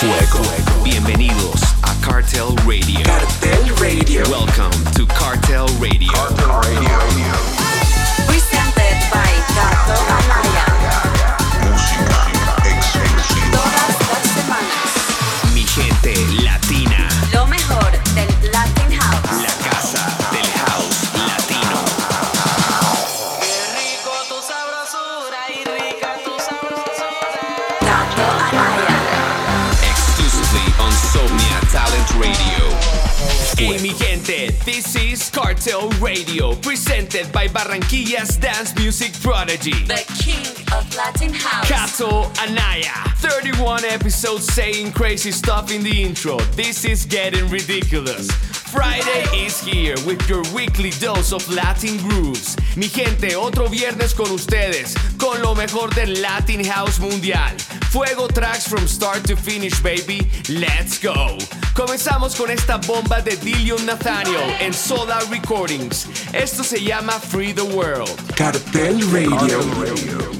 Fuego. Bienvenidos a Cartel Radio. Cartel Radio. Welcome to Cartel Radio. Cartel Radio. Presented by Cartel Anaya. Música. Barranquilla's dance music prodigy. The king of Latin house. Cato Anaya. 31 episodes saying crazy stuff in the intro. This is getting ridiculous. Friday is here with your weekly dose of Latin grooves. Mi gente, otro viernes con ustedes, con lo mejor del Latin House Mundial. Fuego tracks from start to finish, baby. Let's go. Comenzamos con esta bomba de Dillion Nathaniel en Soda Recordings. Esto se llama Free the World. Cartel Radio.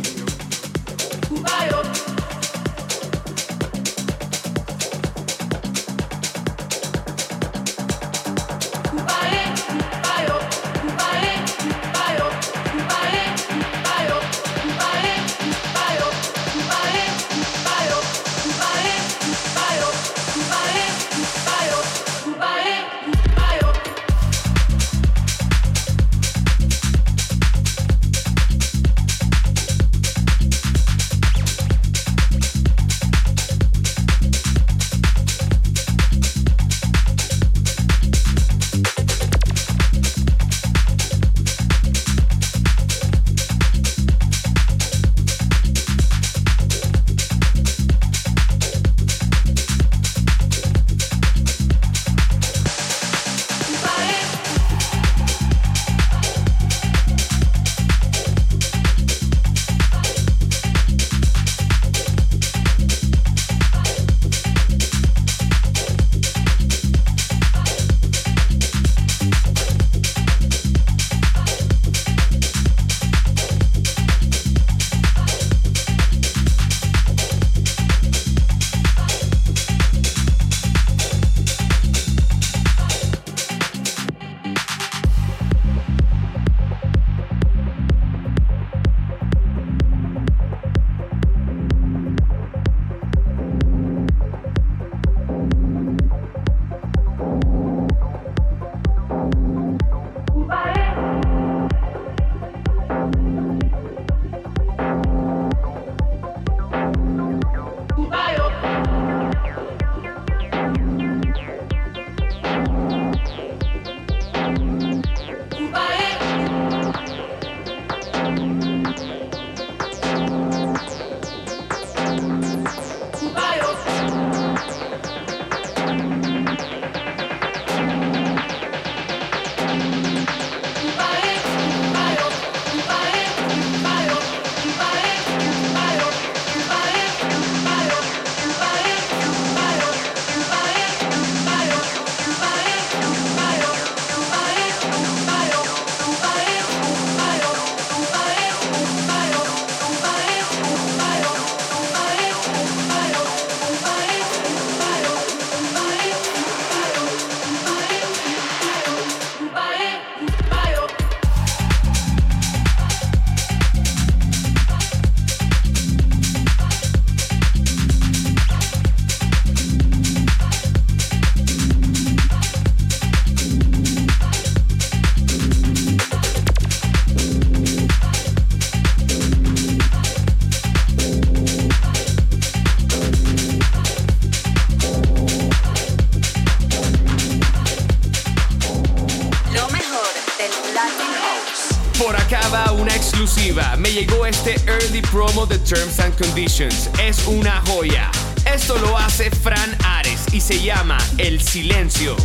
Una joya. Esto lo hace Fran Ares y se llama El Silencio.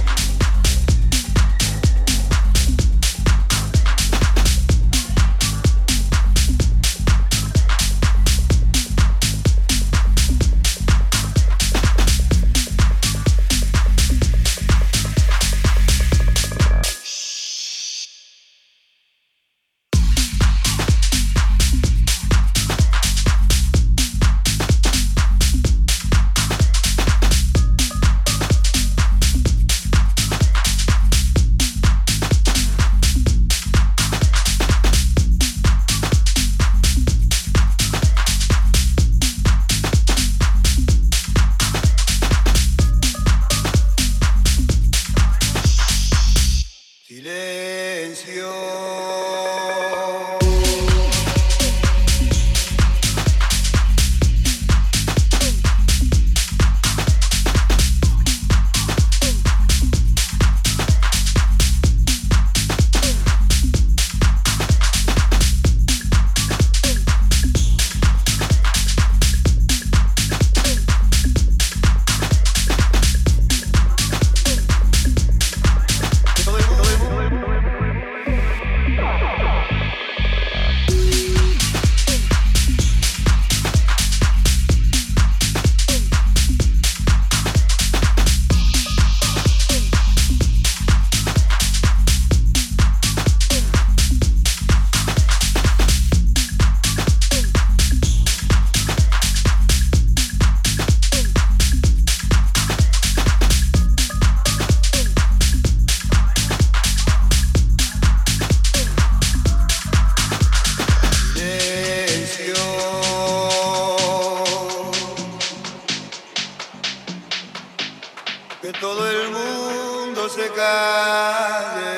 Todo el mundo se calle,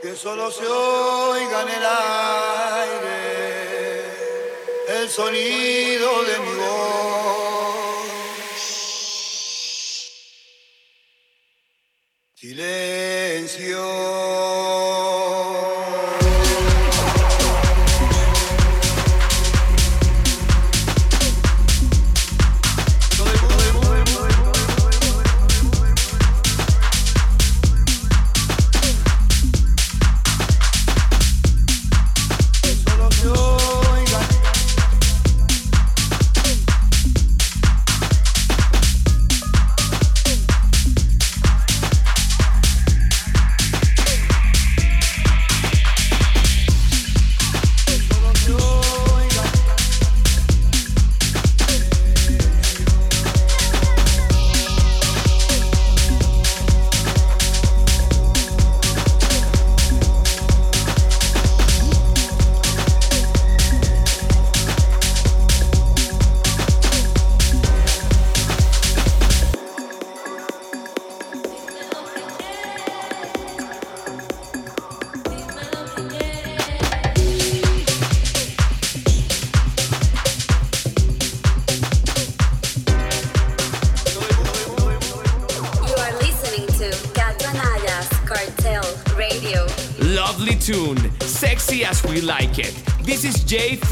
que solo se oiga en el aire el sonido de mi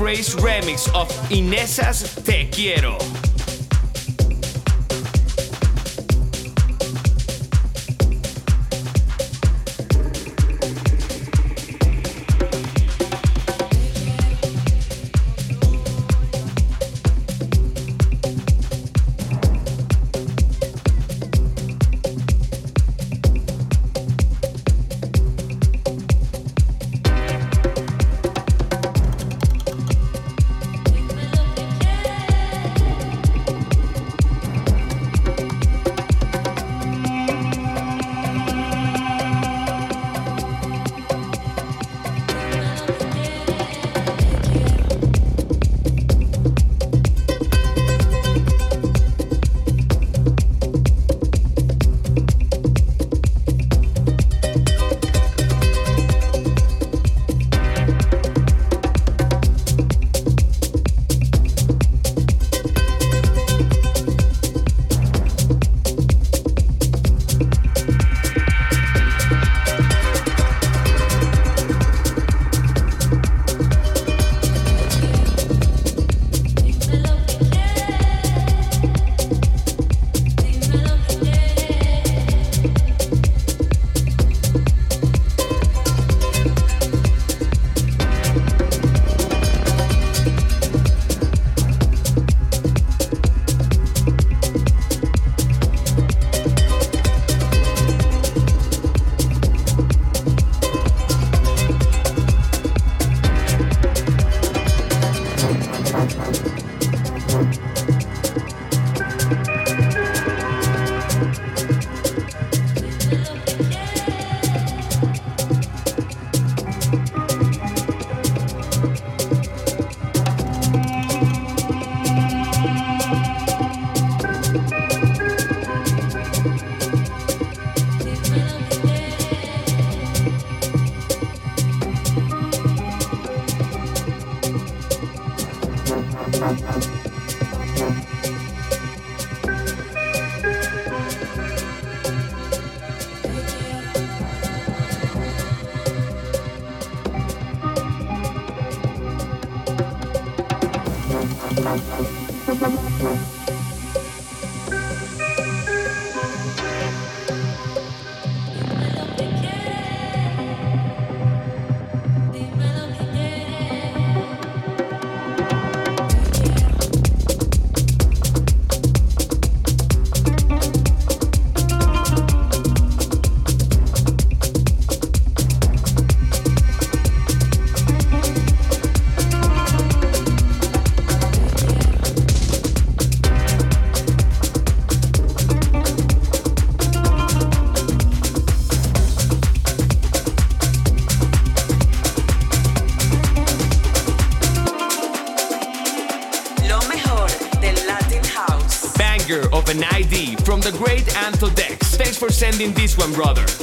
Remix of Inesa's Te Quiero. brother.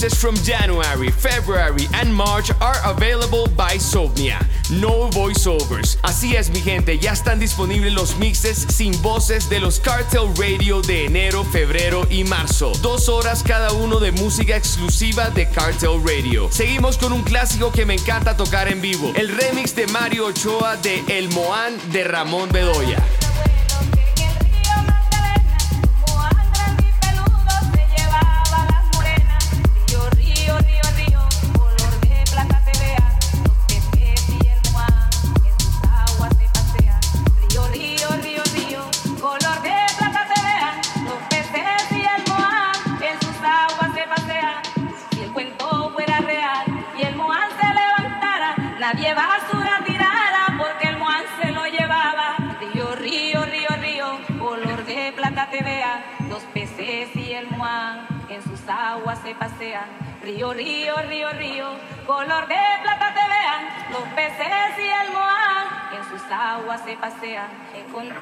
Mixes from January, February, and March are available by Somnia. No voiceovers. Así es, mi gente, ya están disponibles los mixes sin voces de los Cartel Radio de enero, febrero y marzo. Dos horas cada uno de música exclusiva de Cartel Radio. Seguimos con un clásico que me encanta tocar en vivo: el remix de Mario Ochoa de El Moán de Ramón Bedoya. Los peces y el moán en sus aguas se pasean. Río,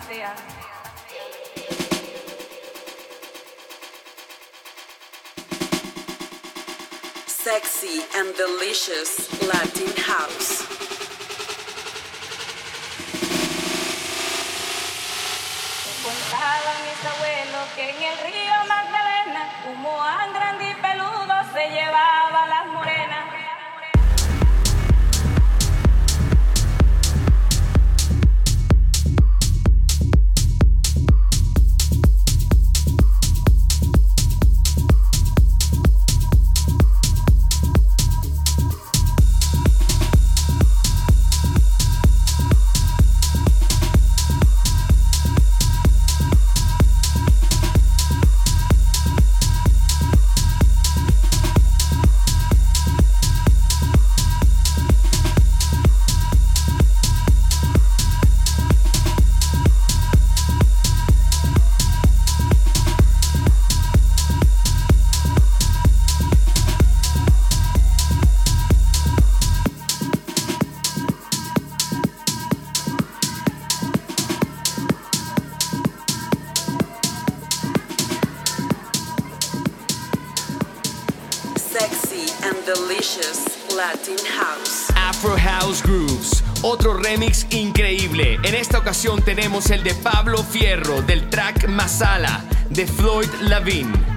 pasean. Sexy and delicious Latin house. Contaban mis abuelos que en el río Magdalena Otro remix increíble. En esta ocasión tenemos el de Pablo Fierro del track Masala de Floyd Lavin.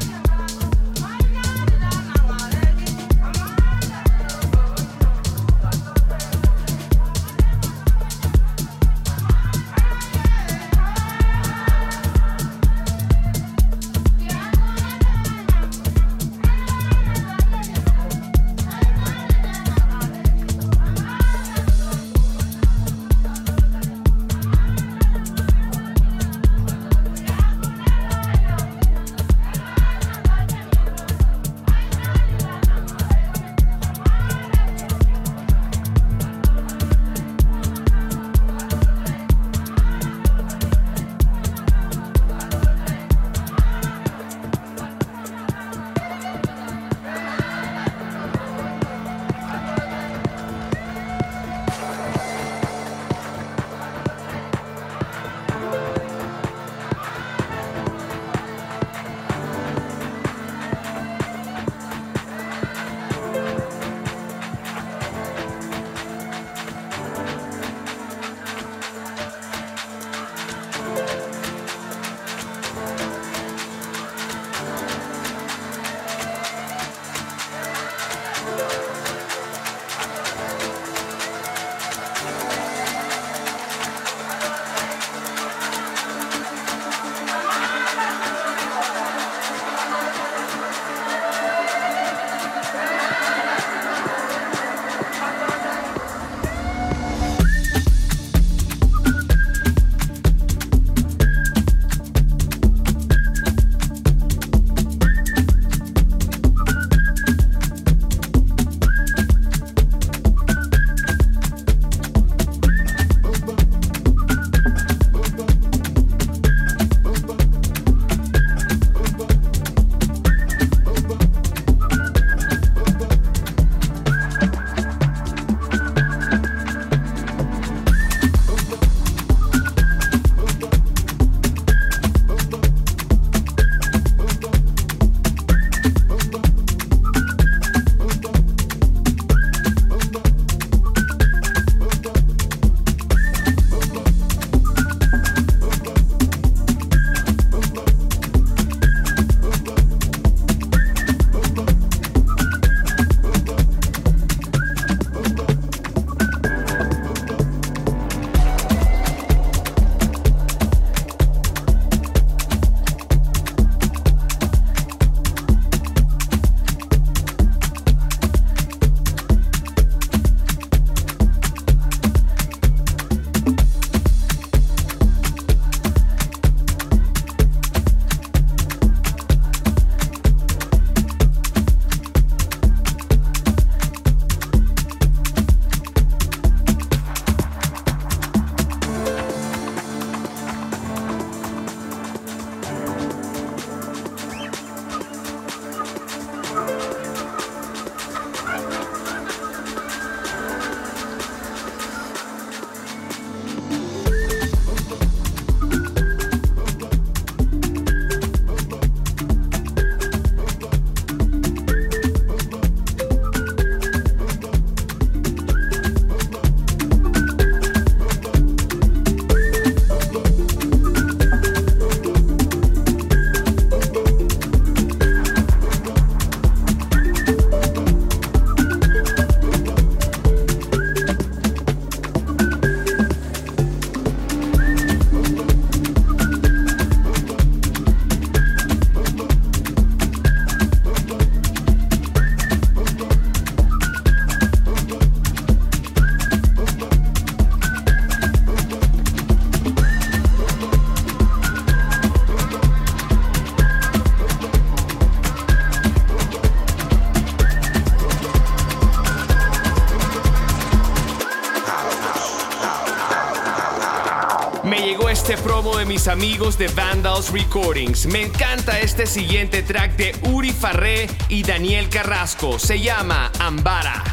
Amigos de Vandals Recordings. Me encanta este siguiente track de Uri Farré y Daniel Carrasco. Se llama Ambara.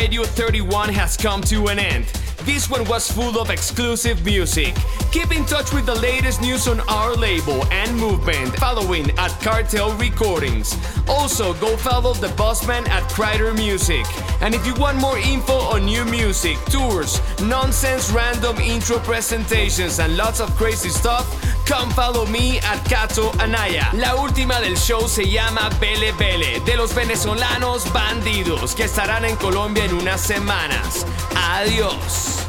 Radio 31 has come to an end. This one was full of exclusive music. Keep in touch with the latest news on our label and movement following at Cartel Recordings. Also, go follow the bossman at Crider Music. And if you want more info on new music, tours, nonsense random intro presentations, and lots of crazy stuff, come follow me at Cato Anaya. La última del show se llama Bele Bele, de los venezolanos bandidos, que estarán en Colombia en unas semanas. Adiós.